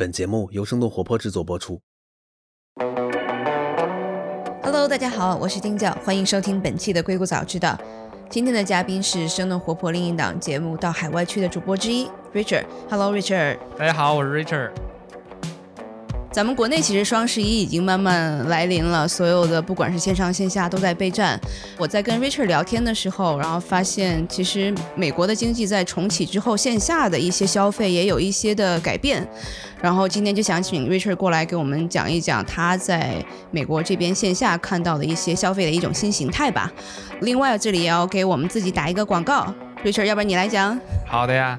本节目由生动活泼制作播出。Hello，大家好，我是丁教，欢迎收听本期的《硅谷早知道》。今天的嘉宾是生动活泼另一档节目《到海外去》的主播之一 Richard。Hello，Richard。大家好，我是 Richard。咱们国内其实双十一已经慢慢来临了，所有的不管是线上线下都在备战。我在跟 Richard 聊天的时候，然后发现其实美国的经济在重启之后，线下的一些消费也有一些的改变。然后今天就想请 Richard 过来给我们讲一讲他在美国这边线下看到的一些消费的一种新形态吧。另外，这里也要给我们自己打一个广告，Richard，要不然你来讲？好的呀。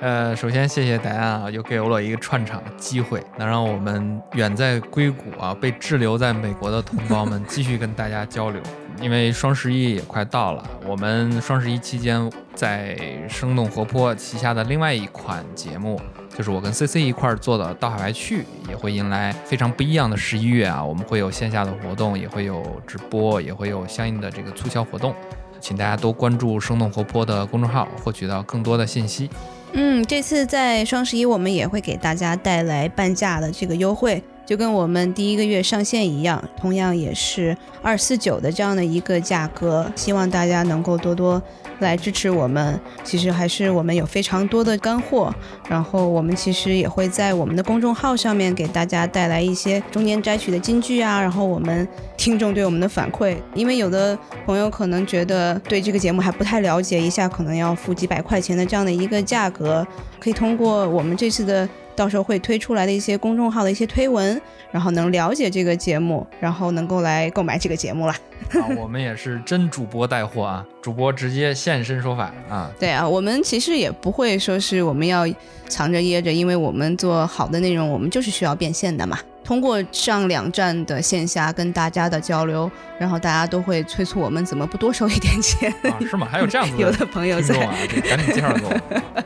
呃，首先谢谢戴安啊，又给我了一个串场的机会，能让我们远在硅谷啊被滞留在美国的同胞们继续跟大家交流。因为双十一也快到了，我们双十一期间在生动活泼旗下的另外一款节目，就是我跟 CC 一块做的《到海外去》，也会迎来非常不一样的十一月啊！我们会有线下的活动，也会有直播，也会有相应的这个促销活动，请大家多关注生动活泼的公众号，获取到更多的信息。嗯，这次在双十一，我们也会给大家带来半价的这个优惠，就跟我们第一个月上线一样，同样也是二四九的这样的一个价格，希望大家能够多多来支持我们。其实还是我们有非常多的干货，然后我们其实也会在我们的公众号上面给大家带来一些中间摘取的金句啊，然后我们 听众对我们的反馈，因为有的朋友可能觉得对这个节目还不太了解，一下可能要付几百块钱的这样的一个价格，可以通过我们这次的到时候会推出来的一些公众号的一些推文，然后能了解这个节目，然后能够来购买这个节目了。啊，我们也是真主播带货啊，主播直接现身说法啊。对啊，我们其实也不会说是我们要藏着掖着，因为我们做好的内容，我们就是需要变现的嘛。通过上两站的线下跟大家的交流，然后大家都会催促我们怎么不多收一点钱。啊，是吗？还有这样子 有的朋友在啊，赶紧介绍给我。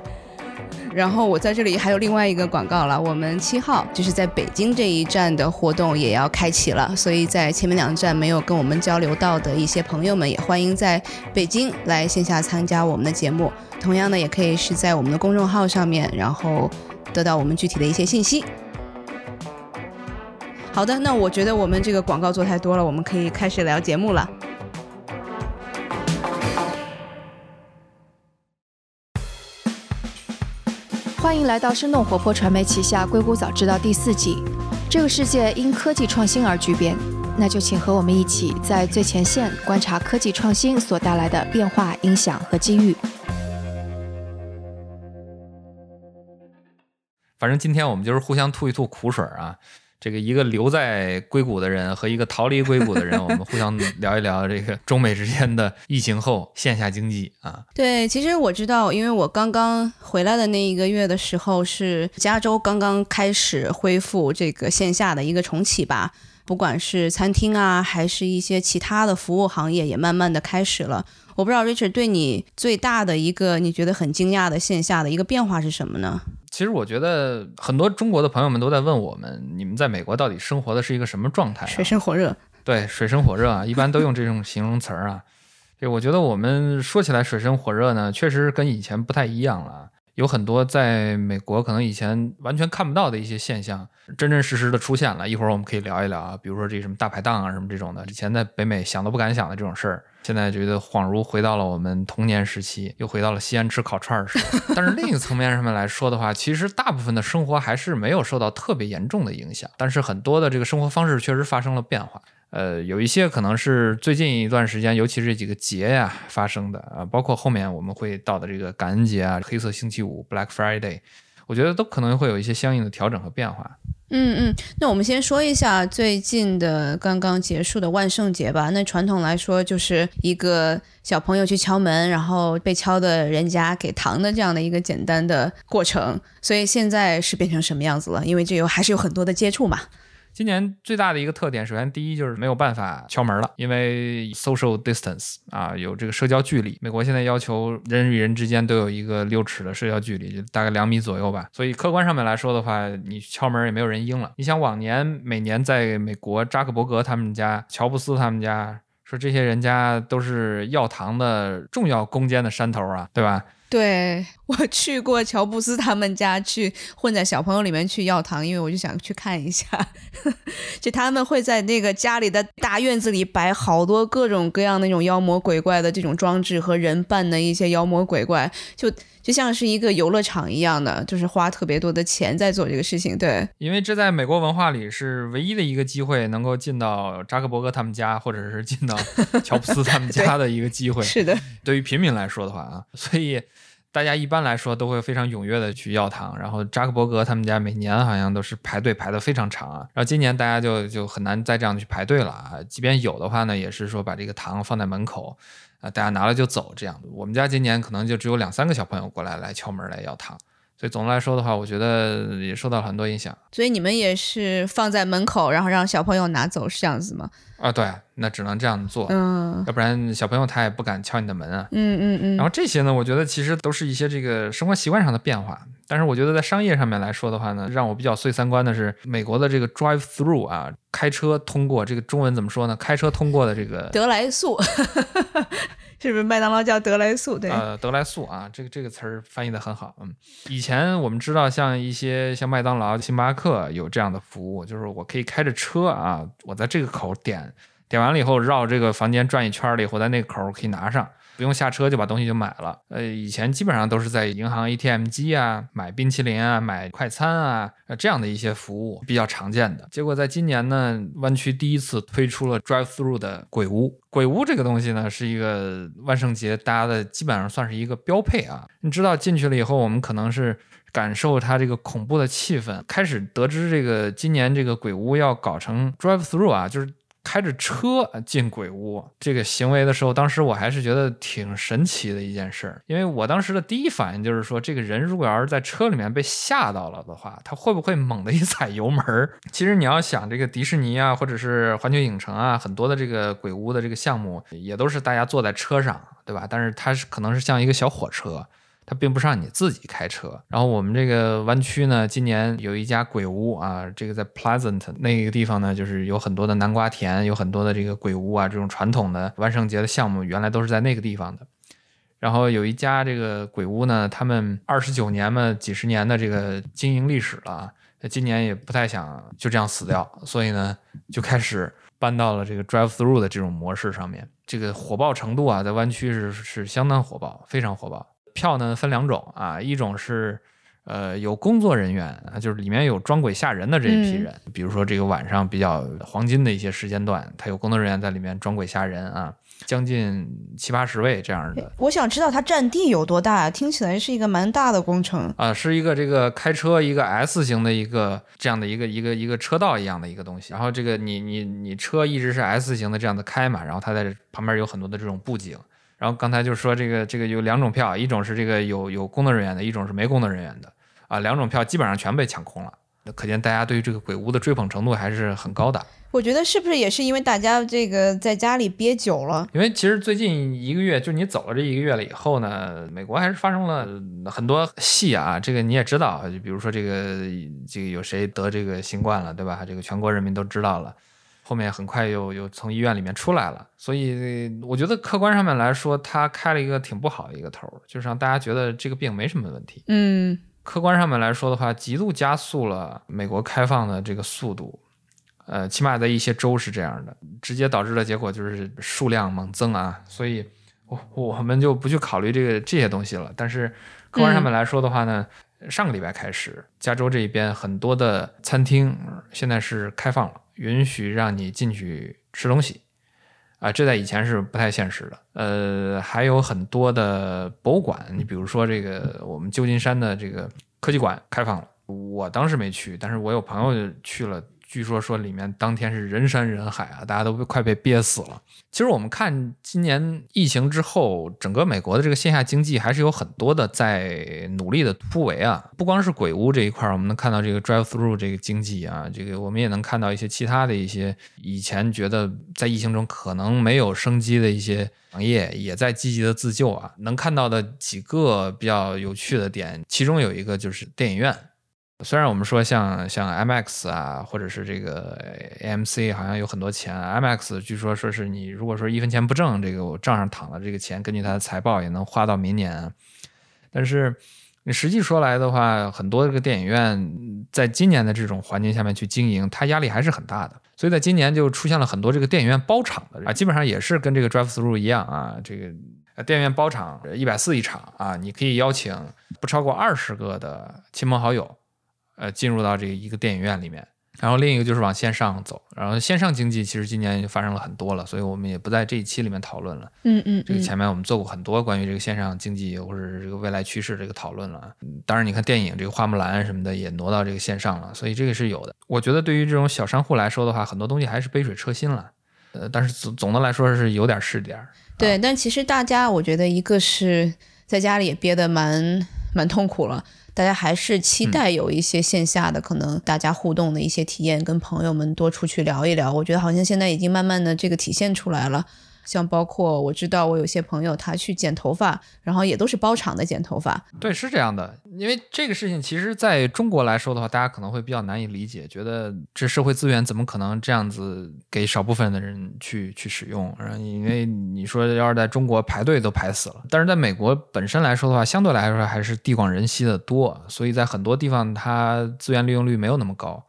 然后我在这里还有另外一个广告了，我们七号就是在北京这一站的活动也要开启了，所以在前面两站没有跟我们交流到的一些朋友们，也欢迎在北京来线下参加我们的节目。同样呢，也可以是在我们的公众号上面，然后得到我们具体的一些信息。好的，那我觉得我们这个广告做太多了，我们可以开始聊节目了。欢迎来到生动活泼传媒旗下《硅谷早知道》第四季。这个世界因科技创新而巨变，那就请和我们一起在最前线观察科技创新所带来的变化、影响和机遇。反正今天我们就是互相吐一吐苦水啊。这个一个留在硅谷的人和一个逃离硅谷的人，我们互相聊一聊这个中美之间的疫情后线下经济啊。对，其实我知道，因为我刚刚回来的那一个月的时候，是加州刚刚开始恢复这个线下的一个重启吧。不管是餐厅啊，还是一些其他的服务行业，也慢慢的开始了。我不知道 Richard 对你最大的一个你觉得很惊讶的线下的一个变化是什么呢？其实我觉得很多中国的朋友们都在问我们，你们在美国到底生活的是一个什么状态、啊？水深火热。对，水深火热啊，一般都用这种形容词儿啊。对我觉得我们说起来水深火热呢，确实跟以前不太一样了。有很多在美国可能以前完全看不到的一些现象，真真实实的出现了。一会儿我们可以聊一聊啊，比如说这什么大排档啊什么这种的，以前在北美想都不敢想的这种事儿，现在觉得恍如回到了我们童年时期，又回到了西安吃烤串儿时候。但是另一个层面上面来说的话，其实大部分的生活还是没有受到特别严重的影响，但是很多的这个生活方式确实发生了变化。呃，有一些可能是最近一段时间，尤其是这几个节呀发生的啊，包括后面我们会到的这个感恩节啊、黑色星期五 （Black Friday），我觉得都可能会有一些相应的调整和变化。嗯嗯，那我们先说一下最近的刚刚结束的万圣节吧。那传统来说，就是一个小朋友去敲门，然后被敲的人家给糖的这样的一个简单的过程。所以现在是变成什么样子了？因为这有还是有很多的接触嘛。今年最大的一个特点，首先第一就是没有办法敲门了，因为 social distance 啊，有这个社交距离。美国现在要求人与人之间都有一个六尺的社交距离，就大概两米左右吧。所以客观上面来说的话，你敲门也没有人应了。你想往年每年在美国扎克伯格他们家、乔布斯他们家，说这些人家都是药堂的重要攻坚的山头啊，对吧？对 我去过乔布斯他们家，去混在小朋友里面去要糖，因为我就想去看一下，就他们会在那个家里的大院子里摆好多各种各样那种妖魔鬼怪的这种装置和人扮的一些妖魔鬼怪，就就像是一个游乐场一样的，就是花特别多的钱在做这个事情。对，因为这在美国文化里是唯一的一个机会，能够进到扎克伯格他们家，或者是进到 乔布斯他们家的一个机会。是的，对于平民来说的话啊，所以。大家一般来说都会非常踊跃的去要糖，然后扎克伯格他们家每年好像都是排队排的非常长啊，然后今年大家就就很难再这样去排队了啊，即便有的话呢，也是说把这个糖放在门口，啊，大家拿了就走这样。我们家今年可能就只有两三个小朋友过来来敲门来要糖。所以总的来说的话，我觉得也受到了很多影响。所以你们也是放在门口，然后让小朋友拿走，是这样子吗？啊，对，那只能这样做，嗯，要不然小朋友他也不敢敲你的门啊。嗯嗯嗯。然后这些呢，我觉得其实都是一些这个生活习惯上的变化。但是我觉得在商业上面来说的话呢，让我比较碎三观的是美国的这个 drive through 啊，开车通过这个中文怎么说呢？开车通过的这个德来速。是不是麦当劳叫德莱素？对，呃，德莱素啊，这个这个词儿翻译的很好。嗯，以前我们知道，像一些像麦当劳、星巴克有这样的服务，就是我可以开着车啊，我在这个口点，点完了以后绕这个房间转一圈了以后，在那个口可以拿上。不用下车就把东西就买了。呃，以前基本上都是在银行 ATM 机啊买冰淇淋啊买快餐啊这样的一些服务比较常见的。结果在今年呢，湾区第一次推出了 Drive Through 的鬼屋。鬼屋这个东西呢，是一个万圣节大家的基本上算是一个标配啊。你知道进去了以后，我们可能是感受它这个恐怖的气氛。开始得知这个今年这个鬼屋要搞成 Drive Through 啊，就是。开着车进鬼屋这个行为的时候，当时我还是觉得挺神奇的一件事儿，因为我当时的第一反应就是说，这个人如果要是在车里面被吓到了的话，他会不会猛地一踩油门？其实你要想，这个迪士尼啊，或者是环球影城啊，很多的这个鬼屋的这个项目，也都是大家坐在车上，对吧？但是它是可能是像一个小火车。它并不是让你自己开车。然后我们这个湾区呢，今年有一家鬼屋啊，这个在 Pleasant 那个地方呢，就是有很多的南瓜田，有很多的这个鬼屋啊，这种传统的万圣节的项目，原来都是在那个地方的。然后有一家这个鬼屋呢，他们二十九年嘛，几十年的这个经营历史了，今年也不太想就这样死掉，所以呢，就开始搬到了这个 Drive Through 的这种模式上面。这个火爆程度啊，在湾区是是相当火爆，非常火爆。票呢分两种啊，一种是，呃，有工作人员啊，就是里面有装鬼吓人的这一批人，比如说这个晚上比较黄金的一些时间段，他有工作人员在里面装鬼吓人啊，将近七八十位这样的。我想知道它占地有多大，听起来是一个蛮大的工程啊，是一个这个开车一个 S 型的一个这样的一个一个一个车道一样的一个东西，然后这个你你你车一直是 S 型的这样的开嘛，然后它在旁边有很多的这种布景。然后刚才就说这个这个有两种票，一种是这个有有工作人员的，一种是没工作人员的啊，两种票基本上全被抢空了。那可见大家对于这个鬼屋的追捧程度还是很高的。我觉得是不是也是因为大家这个在家里憋久了？因为其实最近一个月，就你走了这一个月了以后呢，美国还是发生了很多戏啊。这个你也知道，就比如说这个这个有谁得这个新冠了，对吧？这个全国人民都知道了。后面很快又又从医院里面出来了，所以我觉得客观上面来说，他开了一个挺不好的一个头，就是让大家觉得这个病没什么问题。嗯，客观上面来说的话，极度加速了美国开放的这个速度，呃，起码在一些州是这样的，直接导致的结果就是数量猛增啊。所以，我我们就不去考虑这个这些东西了。但是客观上面来说的话呢，上个礼拜开始，加州这一边很多的餐厅现在是开放了。允许让你进去吃东西，啊，这在以前是不太现实的。呃，还有很多的博物馆，你比如说这个我们旧金山的这个科技馆开放了，我当时没去，但是我有朋友去了。据说说里面当天是人山人海啊，大家都快被憋死了。其实我们看今年疫情之后，整个美国的这个线下经济还是有很多的在努力的突围啊。不光是鬼屋这一块，我们能看到这个 drive through 这个经济啊，这个我们也能看到一些其他的一些以前觉得在疫情中可能没有生机的一些行业，也在积极的自救啊。能看到的几个比较有趣的点，其中有一个就是电影院。虽然我们说像像 MX 啊，或者是这个 AMC 好像有很多钱，MX 据说说是你如果说一分钱不挣，这个我账上躺的这个钱，根据它的财报也能花到明年。但是你实际说来的话，很多这个电影院在今年的这种环境下面去经营，它压力还是很大的。所以在今年就出现了很多这个电影院包场的啊，基本上也是跟这个 drive through 一样啊，这个电影院包场一百四一场啊，你可以邀请不超过二十个的亲朋好友，呃，进入到这个一个电影院里面。然后另一个就是往线上走，然后线上经济其实今年就发生了很多了，所以我们也不在这一期里面讨论了。嗯嗯，这个前面我们做过很多关于这个线上经济或者这个未来趋势这个讨论了。当然，你看电影这个花木兰什么的也挪到这个线上了，所以这个是有的。我觉得对于这种小商户来说的话，很多东西还是杯水车薪了。呃，但是总总的来说是有点是点儿。对，但其实大家我觉得一个是在家里也憋得蛮蛮痛苦了。大家还是期待有一些线下的，可能大家互动的一些体验，跟朋友们多出去聊一聊。我觉得好像现在已经慢慢的这个体现出来了。像包括我知道我有些朋友他去剪头发，然后也都是包场的剪头发。对，是这样的。因为这个事情其实在中国来说的话，大家可能会比较难以理解，觉得这社会资源怎么可能这样子给少部分的人去去使用？因为你说要是在中国排队都排死了，但是在美国本身来说的话，相对来说还是地广人稀的多，所以在很多地方它资源利用率没有那么高。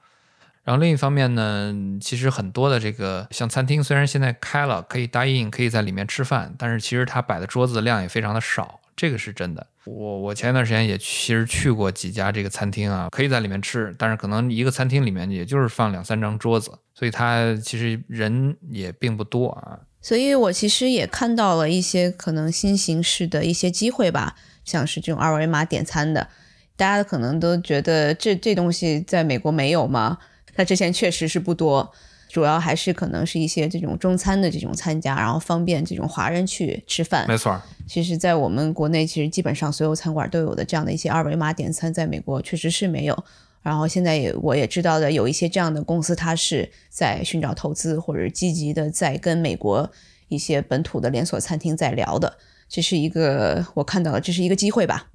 然后另一方面呢，其实很多的这个像餐厅，虽然现在开了，可以答应可以在里面吃饭，但是其实它摆的桌子的量也非常的少，这个是真的。我我前一段时间也其实去过几家这个餐厅啊，可以在里面吃，但是可能一个餐厅里面也就是放两三张桌子，所以它其实人也并不多啊。所以我其实也看到了一些可能新形式的一些机会吧，像是这种二维码点餐的，大家可能都觉得这这东西在美国没有吗？那之前确实是不多，主要还是可能是一些这种中餐的这种参加，然后方便这种华人去吃饭。没错，其实，在我们国内，其实基本上所有餐馆都有的这样的一些二维码点餐，在美国确实是没有。然后现在也我也知道的，有一些这样的公司，它是在寻找投资，或者积极的在跟美国一些本土的连锁餐厅在聊的。这是一个我看到了，这是一个机会吧。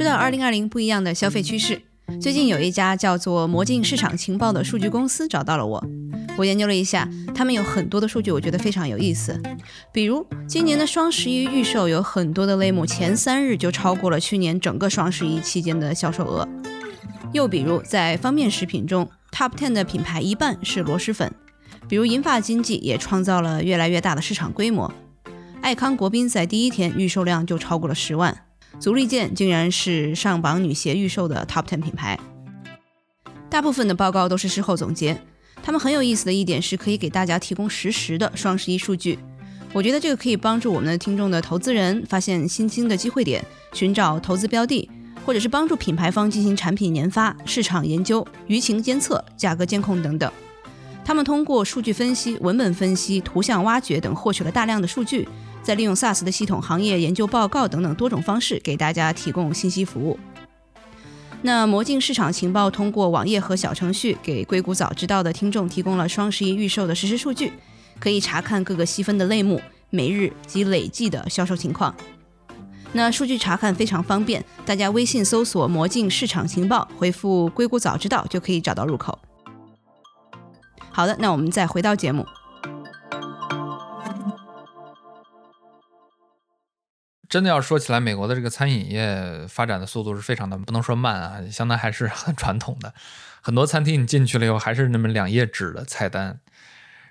说到二零二零不一样的消费趋势，最近有一家叫做魔镜市场情报的数据公司找到了我。我研究了一下，他们有很多的数据，我觉得非常有意思。比如今年的双十一预售，有很多的类目前三日就超过了去年整个双十一期间的销售额。又比如在方便食品中，Top Ten 的品牌一半是螺蛳粉。比如银发经济也创造了越来越大的市场规模。爱康国宾在第一天预售量就超过了十万。足力健竟然是上榜女鞋预售的 Top Ten 品牌。大部分的报告都是事后总结，他们很有意思的一点是可以给大家提供实时的双十一数据。我觉得这个可以帮助我们的听众的投资人发现新兴的机会点，寻找投资标的，或者是帮助品牌方进行产品研发、市场研究、舆情监测、价格监控等等。他们通过数据分析、文本分析、图像挖掘等，获取了大量的数据。再利用 SaaS 的系统、行业研究报告等等多种方式，给大家提供信息服务。那魔镜市场情报通过网页和小程序，给硅谷早知道的听众提供了双十一预售的实时数据，可以查看各个细分的类目、每日及累计的销售情况。那数据查看非常方便，大家微信搜索“魔镜市场情报”，回复“硅谷早知道”就可以找到入口。好的，那我们再回到节目。真的要说起来，美国的这个餐饮业发展的速度是非常的，不能说慢啊，相当还是很传统的。很多餐厅你进去了以后，还是那么两页纸的菜单，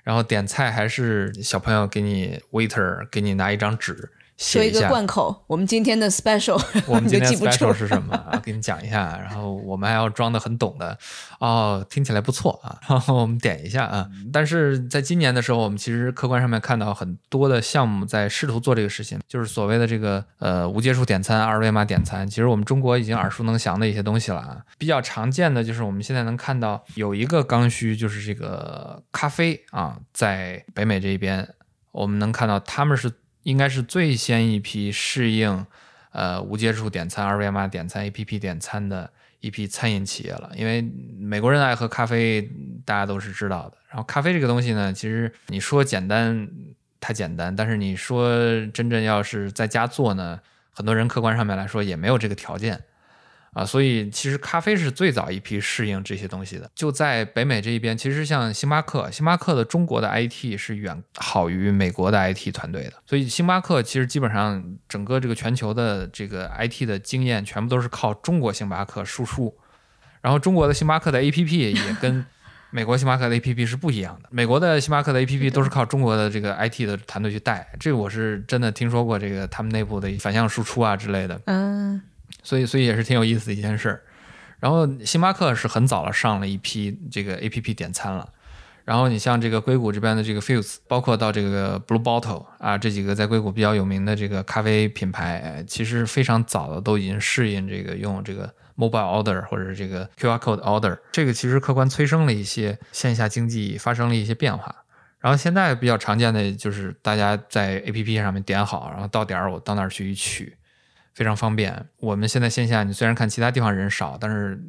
然后点菜还是小朋友给你 waiter 给你拿一张纸。说一个贯口，我们今天的 special，我们今天 special 是什么啊？给你讲一下，然后我们还要装的很懂的，哦，听起来不错啊，然后我们点一下啊。但是在今年的时候，我们其实客观上面看到很多的项目在试图做这个事情，就是所谓的这个呃无接触点餐、二维码点餐。其实我们中国已经耳熟能详的一些东西了啊。比较常见的就是我们现在能看到有一个刚需，就是这个咖啡啊，在北美这一边，我们能看到他们是。应该是最先一批适应，呃，无接触点餐、二维码点餐、APP 点餐的一批餐饮企业了。因为美国人爱喝咖啡，大家都是知道的。然后咖啡这个东西呢，其实你说简单，太简单；但是你说真正要是在家做呢，很多人客观上面来说也没有这个条件啊，所以其实咖啡是最早一批适应这些东西的。就在北美这一边，其实像星巴克，星巴克的中国的 IT 是远好于美国的 IT 团队的。所以星巴克其实基本上整个这个全球的这个 IT 的经验，全部都是靠中国星巴克输出。然后中国的星巴克的 APP 也 跟美国星巴克的 APP 是不一样的。美国的星巴克的 APP 都是靠中国的这个 IT 的团队去带，这个我是真的听说过，这个他们内部的反向输出啊之类的。嗯，所以所以也是挺有意思的一件事儿。然后星巴克是很早了上了一批这个 A P P 点餐了。然后你像这个硅谷这边的这个 Fuse，包括到这个 Blue Bottle 啊这几个在硅谷比较有名的这个咖啡品牌，其实非常早的都已经适应这个用这个 Mobile Order 或者是这个 QR Code Order，这个其实客观催生了一些线下经济发生了一些变化。然后现在比较常见的就是大家在 A P P 上面点好，然后到点儿我到那儿去一取。非常方便。我们现在线下，你虽然看其他地方人少，但是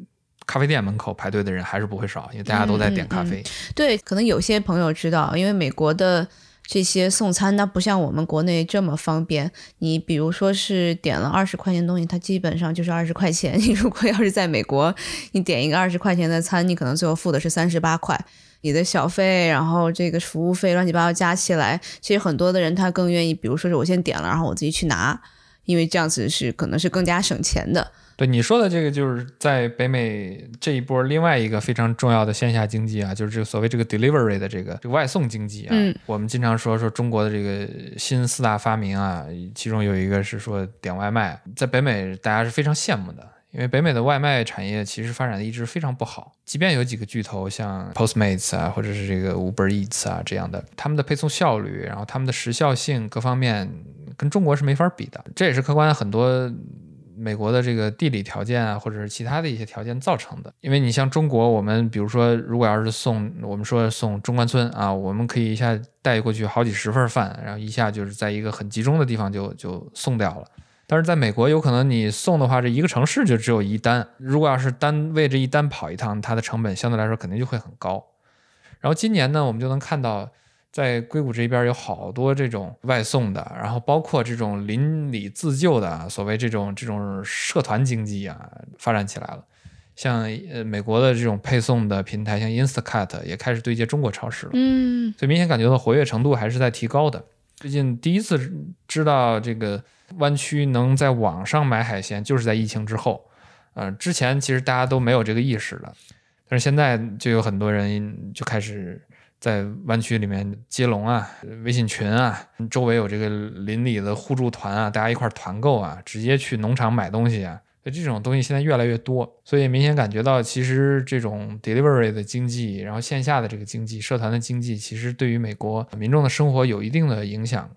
咖啡店门口排队的人还是不会少，因为大家都在点咖啡。对，可能有些朋友知道，因为美国的这些送餐，它不像我们国内这么方便。你比如说是点了二十块钱东西，它基本上就是二十块钱。你如果要是在美国，你点一个二十块钱的餐，你可能最后付的是三十八块。你的小费，然后这个服务费乱七八糟加起来，其实很多的人他更愿意，比如说是我先点了，然后我自己去拿。因为这样子是可能是更加省钱的。对你说的这个，就是在北美这一波另外一个非常重要的线下经济啊，就是这个所谓这个 delivery 的这个这个外送经济啊。嗯。我们经常说说中国的这个新四大发明啊，其中有一个是说点外卖，在北美大家是非常羡慕的。因为北美的外卖产业其实发展的一直非常不好，即便有几个巨头像 Postmates 啊，或者是这个 Uber Eats 啊这样的，他们的配送效率，然后他们的时效性各方面跟中国是没法比的。这也是客观很多美国的这个地理条件啊，或者是其他的一些条件造成的。因为你像中国，我们比如说如果要是送，我们说送中关村啊，我们可以一下带过去好几十份饭，然后一下就是在一个很集中的地方就就送掉了。但是在美国，有可能你送的话，这一个城市就只有一单。如果要是单为这一单跑一趟，它的成本相对来说肯定就会很高。然后今年呢，我们就能看到，在硅谷这边有好多这种外送的，然后包括这种邻里自救的，所谓这种这种社团经济啊，发展起来了。像呃美国的这种配送的平台，像 Instacart 也开始对接中国超市了。嗯，所以明显感觉到活跃程度还是在提高的。最近第一次知道这个。湾区能在网上买海鲜，就是在疫情之后。嗯，之前其实大家都没有这个意识的，但是现在就有很多人就开始在湾区里面接龙啊、微信群啊，周围有这个邻里的互助团啊，大家一块团购啊，直接去农场买东西啊。就这种东西现在越来越多，所以明显感觉到，其实这种 delivery 的经济，然后线下的这个经济、社团的经济，其实对于美国民众的生活有一定的影响，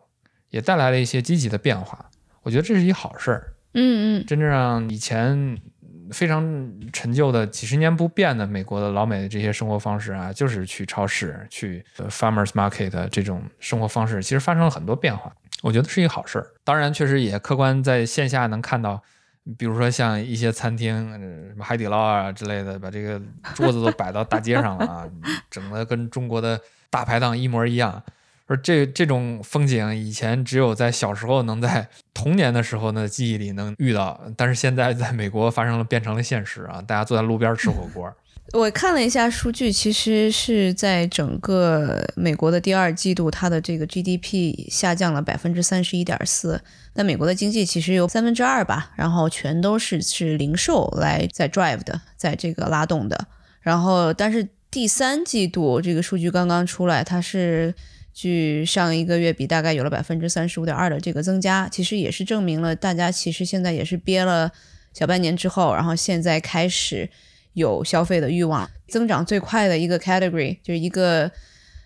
也带来了一些积极的变化。我觉得这是一好事儿，嗯嗯，真正让以前非常陈旧的几十年不变的美国的老美的这些生活方式啊，就是去超市、去 farmers market 这种生活方式，其实发生了很多变化。我觉得是一个好事儿。当然，确实也客观在线下能看到，比如说像一些餐厅，什么海底捞啊之类的，把这个桌子都摆到大街上了啊，整的跟中国的大排档一模一样。这这种风景，以前只有在小时候能在童年的时候呢记忆里能遇到，但是现在在美国发生了，变成了现实啊！大家坐在路边吃火锅。我看了一下数据，其实是在整个美国的第二季度，它的这个 GDP 下降了百分之三十一点四。那美国的经济其实有三分之二吧，然后全都是是零售来在 drive 的，在这个拉动的。然后，但是第三季度这个数据刚刚出来，它是。据上一个月比，大概有了百分之三十五点二的这个增加，其实也是证明了大家其实现在也是憋了小半年之后，然后现在开始有消费的欲望，增长最快的一个 category 就是一个。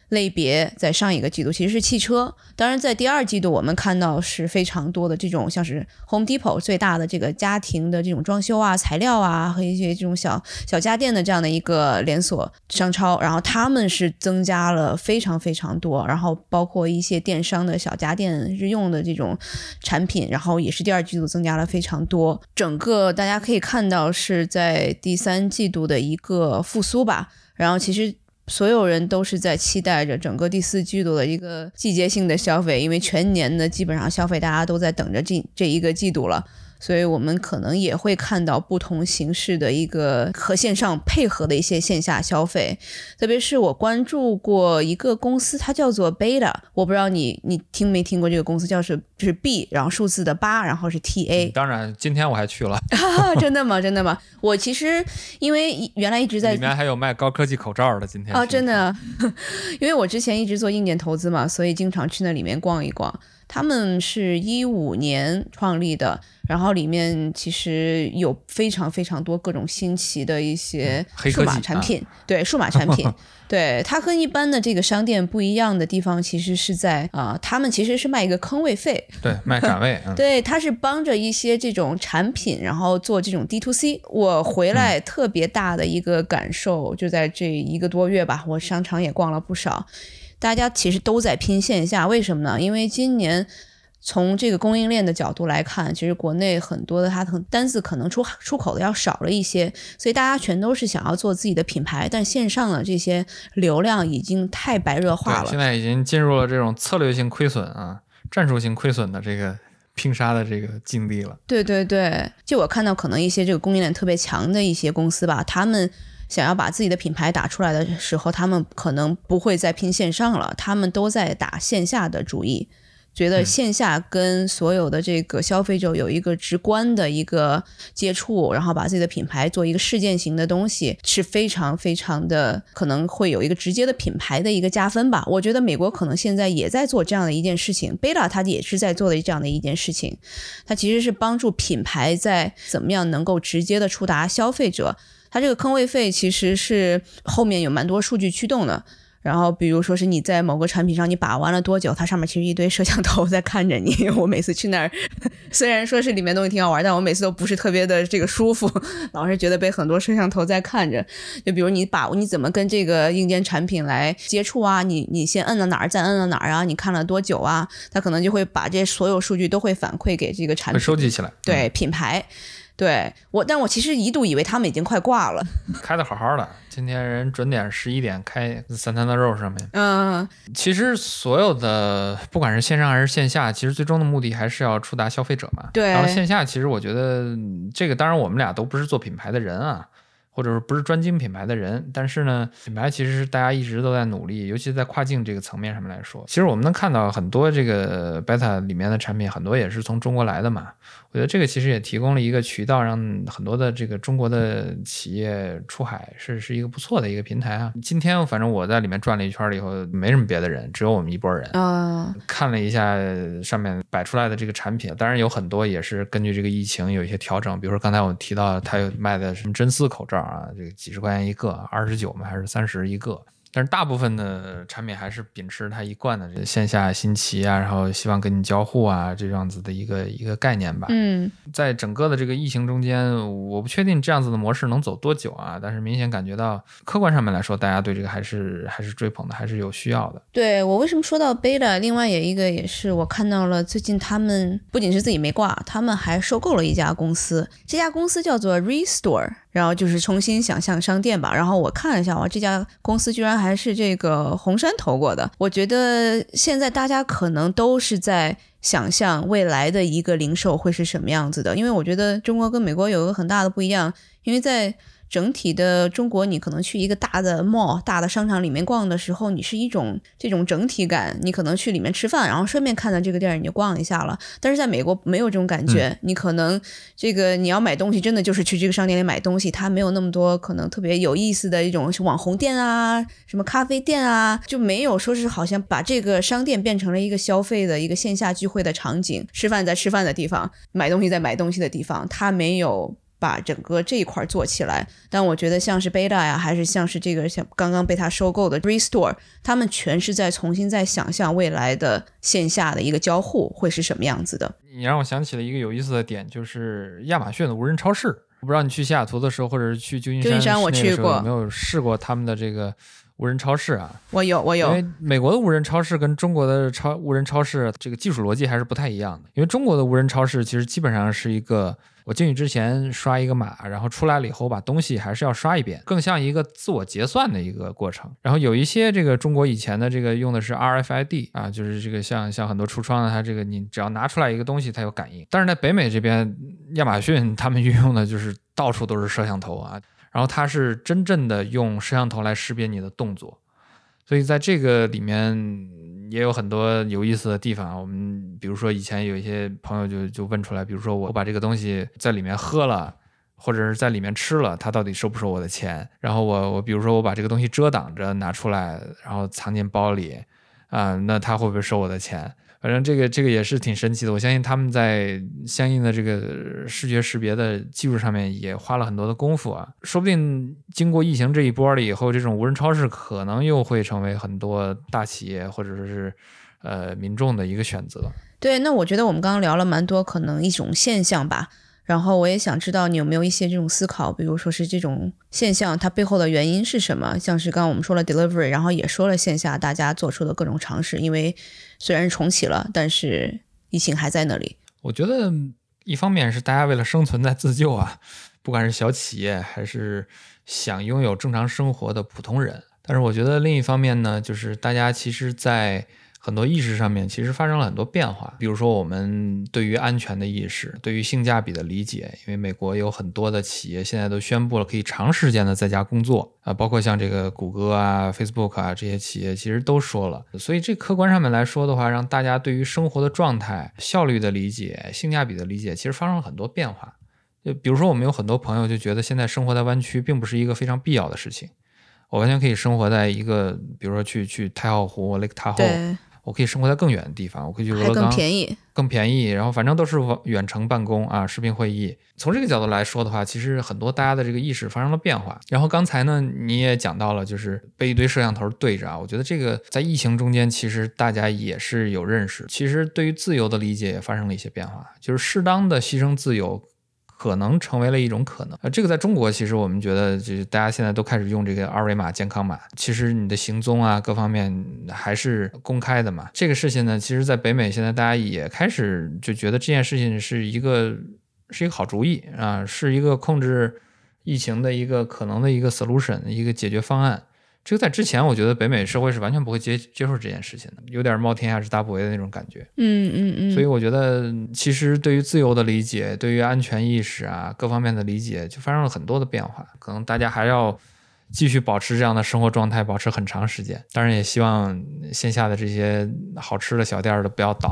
类别在上一个季度其实是汽车，当然在第二季度我们看到是非常多的这种像是 Home Depot 最大的这个家庭的这种装修啊、材料啊和一些这种小小家电的这样的一个连锁商超，然后他们是增加了非常非常多，然后包括一些电商的小家电日用的这种产品，然后也是第二季度增加了非常多。整个大家可以看到是在第三季度的一个复苏吧，然后其实。所有人都是在期待着整个第四季度的一个季节性的消费，因为全年的基本上消费大家都在等着这这一个季度了。所以我们可能也会看到不同形式的一个和线上配合的一些线下消费。特别是我关注过一个公司，它叫做 Beta，我不知道你你听没听过这个公司，叫是就是 B，然后数字的八，然后是 T A。当然，今天我还去了，真的吗？真的吗？我其实因为原来一直在里面还有卖高科技口罩的，今天啊，真的，因为我之前一直做硬件投资嘛，所以经常去那里面逛一逛。他们是一五年创立的，然后里面其实有非常非常多各种新奇的一些数码产品，对数码产品，对它跟一般的这个商店不一样的地方，其实是在啊，他们其实是卖一个坑位费，对，卖 展位，对，他是帮着一些这种产品，然后做这种 D to C。我回来特别大的一个感受，就在这一个多月吧，我商场也逛了不少。大家其实都在拼线下，为什么呢？因为今年从这个供应链的角度来看，其实国内很多的它的单子可能出出口的要少了一些，所以大家全都是想要做自己的品牌，但线上的这些流量已经太白热化了。现在已经进入了这种策略性亏损啊、战术性亏损的这个拼杀的这个境地了。对对对，就我看到可能一些这个供应链特别强的一些公司吧，他们。想要把自己的品牌打出来的时候，他们可能不会再拼线上了，他们都在打线下的主意，觉得线下跟所有的这个消费者有一个直观的一个接触，然后把自己的品牌做一个事件型的东西，是非常非常的可能会有一个直接的品牌的一个加分吧。我觉得美国可能现在也在做这样的一件事情，贝拉它也是在做的这样的一件事情，它其实是帮助品牌在怎么样能够直接的触达消费者。它这个坑位费其实是后面有蛮多数据驱动的，然后比如说是你在某个产品上你把玩了多久，它上面其实一堆摄像头在看着你。我每次去那儿，虽然说是里面东西挺好玩，但我每次都不是特别的这个舒服，老是觉得被很多摄像头在看着。就比如你把你怎么跟这个硬件产品来接触啊，你你先摁了哪儿，再摁了哪儿啊，你看了多久啊，它可能就会把这所有数据都会反馈给这个产品，收集起来。对品牌。对我，但我其实一度以为他们已经快挂了。开的好好的，今天人准点十一点开三餐的肉上面。嗯，其实所有的不管是线上还是线下，其实最终的目的还是要触达消费者嘛。对。然后线下，其实我觉得这个，当然我们俩都不是做品牌的人啊。或者说不是专精品牌的人，但是呢，品牌其实是大家一直都在努力，尤其在跨境这个层面上面来说，其实我们能看到很多这个 beta 里面的产品，很多也是从中国来的嘛。我觉得这个其实也提供了一个渠道，让很多的这个中国的企业出海，是是一个不错的一个平台啊。今天反正我在里面转了一圈了以后，没什么别的人，只有我们一拨人啊。看了一下上面摆出来的这个产品，当然有很多也是根据这个疫情有一些调整，比如说刚才我提到他有卖的什么真丝口罩。啊，这个几十块钱一个，二十九吗？还是三十一个？但是大部分的产品还是秉持它一贯的这线下新奇啊，然后希望跟你交互啊，这样子的一个一个概念吧。嗯，在整个的这个疫情中间，我不确定这样子的模式能走多久啊。但是明显感觉到，客观上面来说，大家对这个还是还是追捧的，还是有需要的。对我为什么说到 beta？另外有一个也是我看到了，最近他们不仅是自己没挂，他们还收购了一家公司，这家公司叫做 Restore。然后就是重新想象商店吧。然后我看了一下，哇，这家公司居然还还是这个红杉投过的。我觉得现在大家可能都是在想象未来的一个零售会是什么样子的，因为我觉得中国跟美国有一个很大的不一样，因为在。整体的中国，你可能去一个大的 mall、大的商场里面逛的时候，你是一种这种整体感。你可能去里面吃饭，然后顺便看到这个店儿，你就逛一下了。但是在美国没有这种感觉，你可能这个你要买东西，真的就是去这个商店里买东西，它没有那么多可能特别有意思的一种网红店啊，什么咖啡店啊，就没有说是好像把这个商店变成了一个消费的一个线下聚会的场景，吃饭在吃饭的地方，买东西在买东西的地方，它没有。把整个这一块做起来，但我觉得像是 Beta 呀，还是像是这个像刚刚被他收购的 Restore，他们全是在重新在想象未来的线下的一个交互会是什么样子的。你让我想起了一个有意思的点，就是亚马逊的无人超市。我不知道你去西雅图的时候，或者是去旧金山，旧金山我去过，有没有试过他们的这个无人超市啊？我有，我有。因为美国的无人超市跟中国的超无人超市这个技术逻辑还是不太一样的。因为中国的无人超市其实基本上是一个。我进去之前刷一个码，然后出来了以后把东西还是要刷一遍，更像一个自我结算的一个过程。然后有一些这个中国以前的这个用的是 RFID 啊，就是这个像像很多橱窗的，它这个你只要拿出来一个东西，它有感应。但是在北美这边，亚马逊他们运用的就是到处都是摄像头啊，然后它是真正的用摄像头来识别你的动作，所以在这个里面。也有很多有意思的地方。我们比如说以前有一些朋友就就问出来，比如说我把这个东西在里面喝了，或者是在里面吃了，他到底收不收我的钱？然后我我比如说我把这个东西遮挡着拿出来，然后藏进包里，啊，那他会不会收我的钱？反正这个这个也是挺神奇的，我相信他们在相应的这个视觉识别的技术上面也花了很多的功夫啊，说不定经过疫情这一波了以后，这种无人超市可能又会成为很多大企业或者说是呃民众的一个选择。对，那我觉得我们刚刚聊了蛮多可能一种现象吧。然后我也想知道你有没有一些这种思考，比如说是这种现象它背后的原因是什么？像是刚刚我们说了 delivery，然后也说了线下大家做出的各种尝试，因为虽然重启了，但是疫情还在那里。我觉得一方面是大家为了生存在自救啊，不管是小企业还是想拥有正常生活的普通人，但是我觉得另一方面呢，就是大家其实，在很多意识上面其实发生了很多变化，比如说我们对于安全的意识，对于性价比的理解。因为美国有很多的企业现在都宣布了可以长时间的在家工作啊，包括像这个谷歌啊、Facebook 啊这些企业其实都说了。所以这客观上面来说的话，让大家对于生活的状态、效率的理解、性价比的理解，其实发生了很多变化。就比如说我们有很多朋友就觉得现在生活在湾区并不是一个非常必要的事情，我完全可以生活在一个，比如说去去太浩湖 Lake Tahoe。我可以生活在更远的地方，我可以去俄勒冈，更便宜，更便宜。然后反正都是远程办公啊，视频会议。从这个角度来说的话，其实很多大家的这个意识发生了变化。然后刚才呢，你也讲到了，就是被一堆摄像头对着啊。我觉得这个在疫情中间，其实大家也是有认识。其实对于自由的理解也发生了一些变化，就是适当的牺牲自由。可能成为了一种可能啊，这个在中国其实我们觉得就是大家现在都开始用这个二维码健康码，其实你的行踪啊各方面还是公开的嘛。这个事情呢，其实在北美现在大家也开始就觉得这件事情是一个是一个好主意啊，是一个控制疫情的一个可能的一个 solution 一个解决方案。这个在之前，我觉得北美社会是完全不会接接受这件事情的，有点冒天下之大不韪的那种感觉。嗯嗯嗯。所以我觉得，其实对于自由的理解，对于安全意识啊各方面的理解，就发生了很多的变化。可能大家还要继续保持这样的生活状态，保持很长时间。当然，也希望线下的这些好吃的小店都不要倒，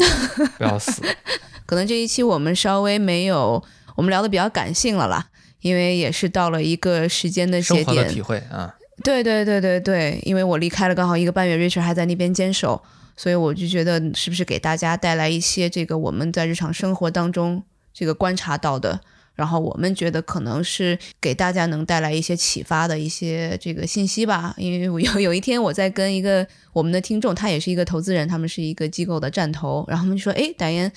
不要死。可能这一期我们稍微没有，我们聊的比较感性了啦，因为也是到了一个时间的节点。生活的体会啊。对对对对对，因为我离开了刚好一个半月，Richard 还在那边坚守，所以我就觉得是不是给大家带来一些这个我们在日常生活当中这个观察到的，然后我们觉得可能是给大家能带来一些启发的一些这个信息吧。因为我 有有一天我在跟一个我们的听众，他也是一个投资人，他们是一个机构的战投，然后他们就说：“哎，导演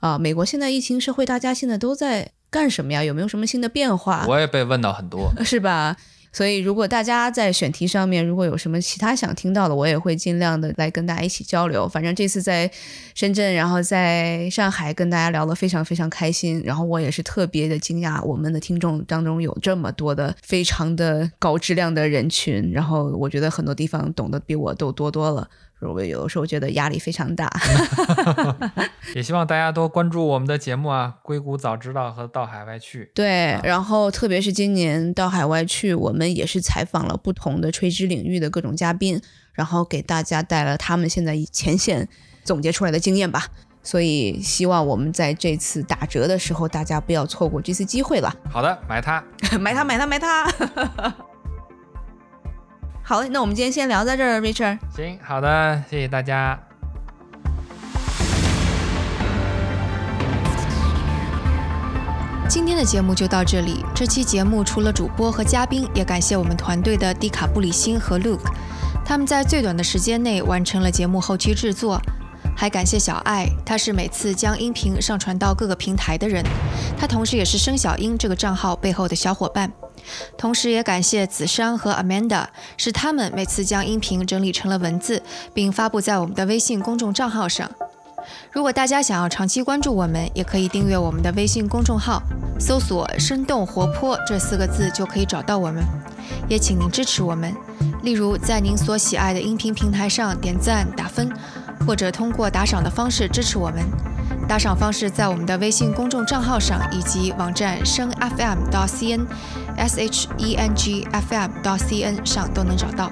啊，美国现在疫情社会，大家现在都在干什么呀？有没有什么新的变化？”我也被问到很多，是吧？所以，如果大家在选题上面如果有什么其他想听到的，我也会尽量的来跟大家一起交流。反正这次在深圳，然后在上海跟大家聊得非常非常开心。然后我也是特别的惊讶，我们的听众当中有这么多的非常的高质量的人群。然后我觉得很多地方懂得比我都多多了。我有的时候觉得压力非常大，也希望大家多关注我们的节目啊，《硅谷早知道》和《到海外去》。对，然后特别是今年到海外去，我们也是采访了不同的垂直领域的各种嘉宾，然后给大家带了他们现在前线总结出来的经验吧。所以希望我们在这次打折的时候，大家不要错过这次机会了。好的，买它，买它，买它，买它。好嘞，那我们今天先聊在这儿，Richard。行，好的，谢谢大家。今天的节目就到这里。这期节目除了主播和嘉宾，也感谢我们团队的迪卡布里辛和 Luke，他们在最短的时间内完成了节目后期制作。还感谢小爱，他是每次将音频上传到各个平台的人，他同时也是生小英这个账号背后的小伙伴。同时也感谢子珊和 Amanda，是他们每次将音频整理成了文字，并发布在我们的微信公众账号上。如果大家想要长期关注我们，也可以订阅我们的微信公众号，搜索“生动活泼”这四个字就可以找到我们。也请您支持我们，例如在您所喜爱的音频平台上点赞打分，或者通过打赏的方式支持我们。打赏方式在我们的微信公众账号上以及网站声 FM 到 cn s h e n g f m 到 cn 上都能找到。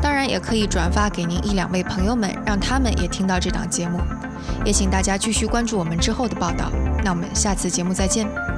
当然，也可以转发给您一两位朋友们，让他们也听到这档节目。也请大家继续关注我们之后的报道。那我们下次节目再见。